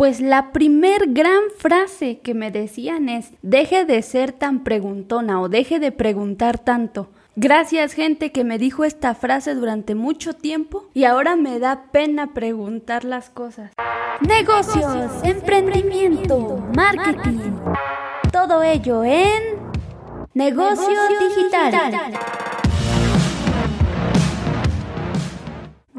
Pues la primer gran frase que me decían es, deje de ser tan preguntona o deje de preguntar tanto. Gracias gente que me dijo esta frase durante mucho tiempo y ahora me da pena preguntar las cosas. Negocios, emprendimiento, marketing. Todo ello en Negocio, digital.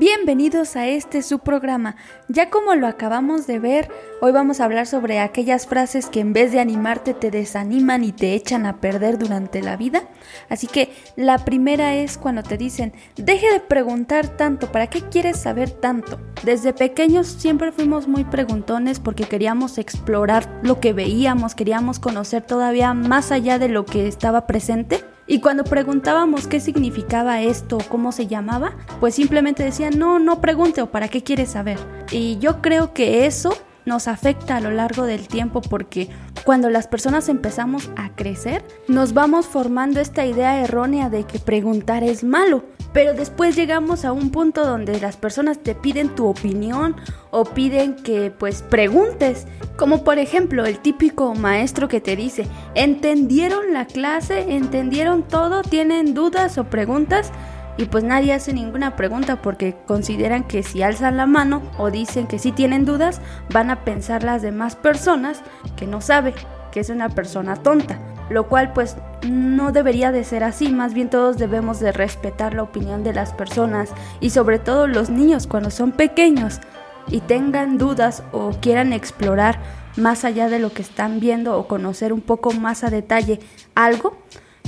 Bienvenidos a este su programa. Ya como lo acabamos de ver, hoy vamos a hablar sobre aquellas frases que en vez de animarte te desaniman y te echan a perder durante la vida. Así que la primera es cuando te dicen, deje de preguntar tanto, ¿para qué quieres saber tanto? Desde pequeños siempre fuimos muy preguntones porque queríamos explorar lo que veíamos, queríamos conocer todavía más allá de lo que estaba presente. Y cuando preguntábamos qué significaba esto, cómo se llamaba, pues simplemente decían, no, no pregunte o para qué quieres saber. Y yo creo que eso nos afecta a lo largo del tiempo porque cuando las personas empezamos a crecer, nos vamos formando esta idea errónea de que preguntar es malo. Pero después llegamos a un punto donde las personas te piden tu opinión o piden que pues preguntes. Como por ejemplo el típico maestro que te dice, ¿entendieron la clase? ¿Entendieron todo? ¿Tienen dudas o preguntas? Y pues nadie hace ninguna pregunta porque consideran que si alzan la mano o dicen que sí tienen dudas, van a pensar las demás personas que no sabe, que es una persona tonta lo cual pues no debería de ser así, más bien todos debemos de respetar la opinión de las personas y sobre todo los niños cuando son pequeños y tengan dudas o quieran explorar más allá de lo que están viendo o conocer un poco más a detalle algo,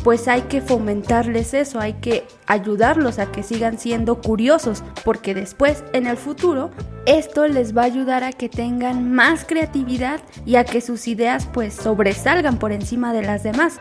pues hay que fomentarles eso, hay que ayudarlos a que sigan siendo curiosos, porque después, en el futuro, esto les va a ayudar a que tengan más creatividad y a que sus ideas pues sobresalgan por encima de las demás.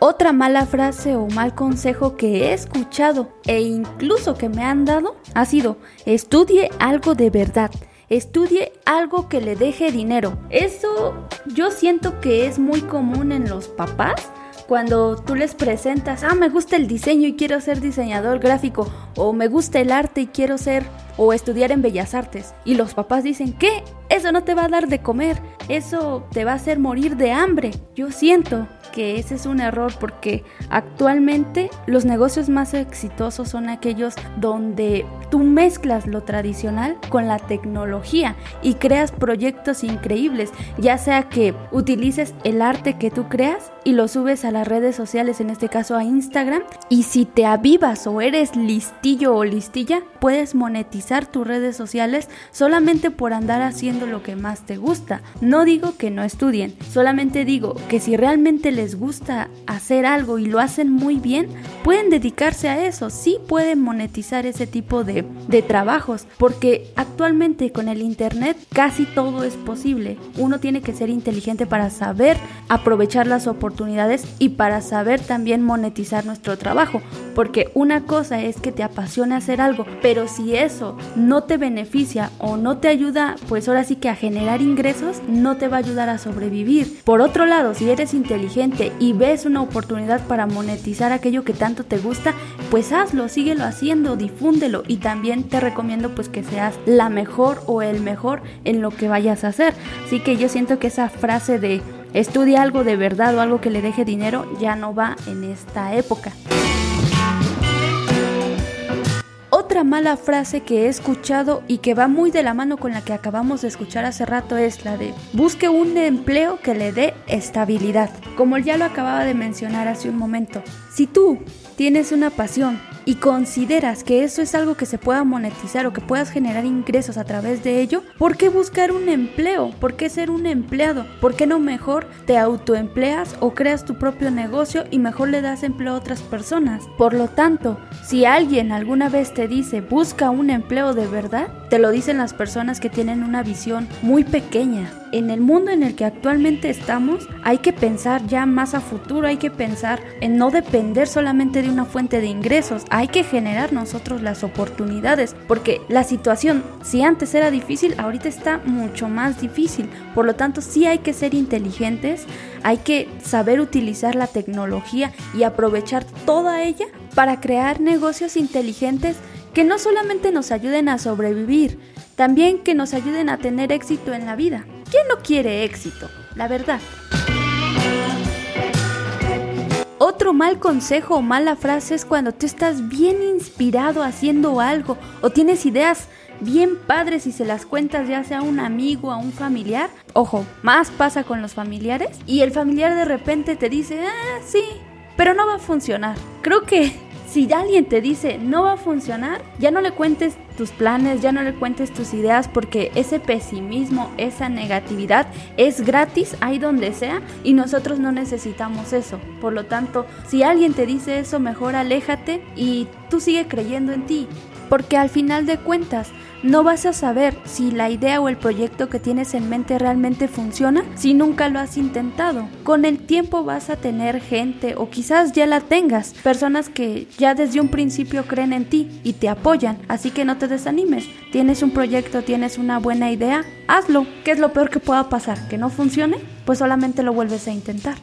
Otra mala frase o mal consejo que he escuchado e incluso que me han dado ha sido estudie algo de verdad estudie algo que le deje dinero. Eso yo siento que es muy común en los papás. Cuando tú les presentas, ah, me gusta el diseño y quiero ser diseñador gráfico, o me gusta el arte y quiero ser, o estudiar en bellas artes. Y los papás dicen, ¿qué? Eso no te va a dar de comer, eso te va a hacer morir de hambre. Yo siento que ese es un error porque actualmente los negocios más exitosos son aquellos donde tú mezclas lo tradicional con la tecnología y creas proyectos increíbles, ya sea que utilices el arte que tú creas y lo subes a las redes sociales, en este caso a Instagram, y si te avivas o eres listillo o listilla, puedes monetizar tus redes sociales solamente por andar haciendo lo que más te gusta. No digo que no estudien, solamente digo que si realmente les les gusta hacer algo y lo hacen muy bien, pueden dedicarse a eso, sí pueden monetizar ese tipo de, de trabajos, porque actualmente con el Internet casi todo es posible. Uno tiene que ser inteligente para saber aprovechar las oportunidades y para saber también monetizar nuestro trabajo, porque una cosa es que te apasione hacer algo, pero si eso no te beneficia o no te ayuda, pues ahora sí que a generar ingresos, no te va a ayudar a sobrevivir. Por otro lado, si eres inteligente, y ves una oportunidad para monetizar aquello que tanto te gusta, pues hazlo, síguelo haciendo, difúndelo y también te recomiendo pues que seas la mejor o el mejor en lo que vayas a hacer. Así que yo siento que esa frase de estudia algo de verdad o algo que le deje dinero ya no va en esta época. Otra mala frase que he escuchado y que va muy de la mano con la que acabamos de escuchar hace rato es la de busque un empleo que le dé estabilidad. Como ya lo acababa de mencionar hace un momento, si tú tienes una pasión y consideras que eso es algo que se pueda monetizar o que puedas generar ingresos a través de ello, ¿por qué buscar un empleo? ¿Por qué ser un empleado? ¿Por qué no mejor te autoempleas o creas tu propio negocio y mejor le das empleo a otras personas? Por lo tanto, si alguien alguna vez te dice busca un empleo de verdad, te lo dicen las personas que tienen una visión muy pequeña. En el mundo en el que actualmente estamos, hay que pensar ya más a futuro, hay que pensar en no depender solamente de una fuente de ingresos, hay que generar nosotros las oportunidades, porque la situación, si antes era difícil, ahorita está mucho más difícil. Por lo tanto, sí hay que ser inteligentes, hay que saber utilizar la tecnología y aprovechar toda ella para crear negocios inteligentes que no solamente nos ayuden a sobrevivir, También que nos ayuden a tener éxito en la vida. ¿Quién no quiere éxito? La verdad. Otro mal consejo o mala frase es cuando tú estás bien inspirado haciendo algo o tienes ideas bien padres y se las cuentas ya sea a un amigo, a un familiar. Ojo, más pasa con los familiares. Y el familiar de repente te dice, ah, sí, pero no va a funcionar. Creo que si alguien te dice no va a funcionar, ya no le cuentes tus planes, ya no le cuentes tus ideas porque ese pesimismo, esa negatividad es gratis ahí donde sea y nosotros no necesitamos eso. Por lo tanto, si alguien te dice eso, mejor aléjate y tú sigue creyendo en ti. Porque al final de cuentas, no vas a saber si la idea o el proyecto que tienes en mente realmente funciona si nunca lo has intentado. Con el tiempo vas a tener gente o quizás ya la tengas, personas que ya desde un principio creen en ti y te apoyan, así que no te desanimes. Tienes un proyecto, tienes una buena idea, hazlo. ¿Qué es lo peor que pueda pasar? ¿Que no funcione? Pues solamente lo vuelves a intentar.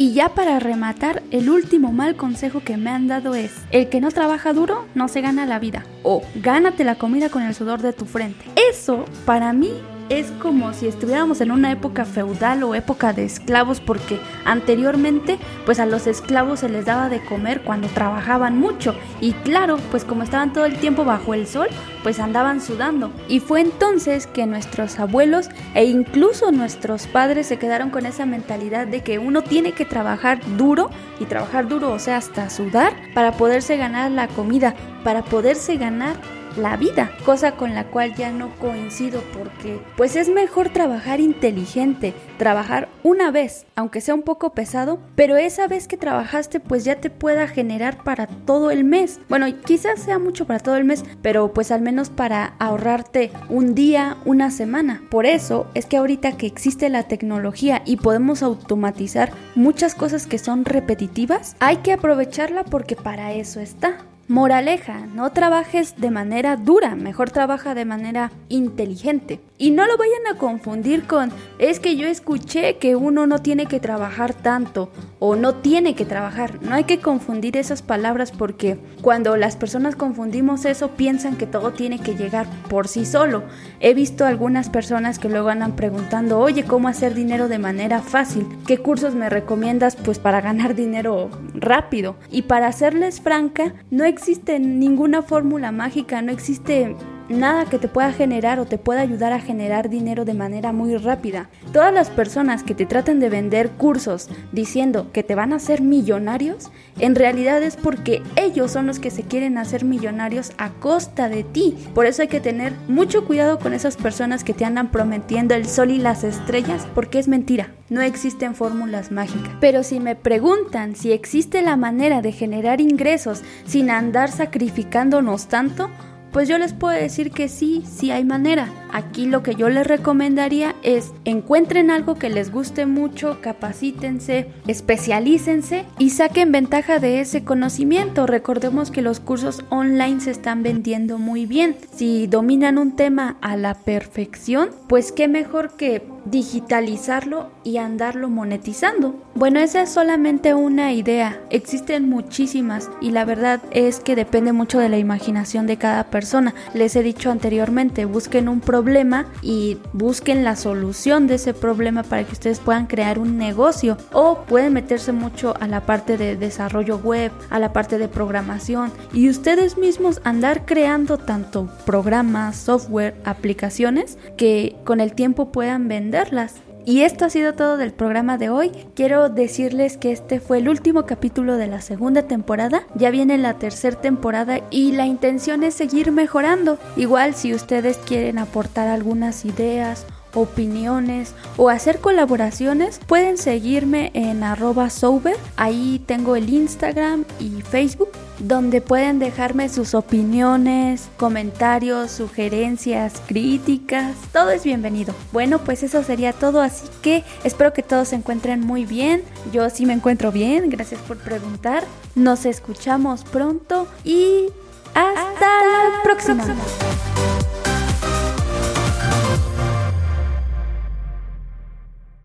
Y ya para rematar, el último mal consejo que me han dado es, el que no trabaja duro no se gana la vida. O gánate la comida con el sudor de tu frente. Eso para mí es como si estuviéramos en una época feudal o época de esclavos porque anteriormente pues a los esclavos se les daba de comer cuando trabajaban mucho. Y claro pues como estaban todo el tiempo bajo el sol pues andaban sudando. Y fue entonces que nuestros abuelos e incluso nuestros padres se quedaron con esa mentalidad de que uno tiene que trabajar duro y trabajar duro o sea hasta sudar para poderse ganar la comida para poderse ganar la vida, cosa con la cual ya no coincido porque pues es mejor trabajar inteligente, trabajar una vez, aunque sea un poco pesado, pero esa vez que trabajaste pues ya te pueda generar para todo el mes. Bueno, quizás sea mucho para todo el mes, pero pues al menos para ahorrarte un día, una semana. Por eso es que ahorita que existe la tecnología y podemos automatizar muchas cosas que son repetitivas, hay que aprovecharla porque para eso está. Moraleja, no trabajes de manera dura, mejor trabaja de manera inteligente. Y no lo vayan a confundir con, es que yo escuché que uno no tiene que trabajar tanto o no tiene que trabajar. No hay que confundir esas palabras porque cuando las personas confundimos eso piensan que todo tiene que llegar por sí solo. He visto algunas personas que luego andan preguntando, oye, ¿cómo hacer dinero de manera fácil? ¿Qué cursos me recomiendas pues para ganar dinero rápido? Y para serles franca, no existe ninguna fórmula mágica, no existe nada que te pueda generar o te pueda ayudar a generar dinero de manera muy rápida. Todas las personas que te traten de vender cursos diciendo que te van a hacer millonarios, en realidad es porque ellos son los que se quieren hacer millonarios a costa de ti. Por eso hay que tener mucho cuidado con esas personas que te andan prometiendo el sol y las estrellas, porque es mentira. No existen fórmulas mágicas. Pero si me preguntan si existe la manera de generar ingresos sin andar sacrificándonos tanto, pues yo les puedo decir que sí, sí hay manera. Aquí lo que yo les recomendaría es encuentren algo que les guste mucho, capacítense, especialícense y saquen ventaja de ese conocimiento. Recordemos que los cursos online se están vendiendo muy bien. Si dominan un tema a la perfección, pues qué mejor que digitalizarlo y andarlo monetizando. Bueno, esa es solamente una idea. Existen muchísimas y la verdad es que depende mucho de la imaginación de cada persona. Les he dicho anteriormente, busquen un y busquen la solución de ese problema para que ustedes puedan crear un negocio o pueden meterse mucho a la parte de desarrollo web, a la parte de programación y ustedes mismos andar creando tanto programas, software, aplicaciones que con el tiempo puedan venderlas. Y esto ha sido todo del programa de hoy. Quiero decirles que este fue el último capítulo de la segunda temporada. Ya viene la tercera temporada y la intención es seguir mejorando. Igual si ustedes quieren aportar algunas ideas opiniones o hacer colaboraciones, pueden seguirme en arroba sober. Ahí tengo el Instagram y Facebook donde pueden dejarme sus opiniones, comentarios, sugerencias, críticas. Todo es bienvenido. Bueno, pues eso sería todo, así que espero que todos se encuentren muy bien. Yo sí me encuentro bien, gracias por preguntar. Nos escuchamos pronto y hasta, la próxima.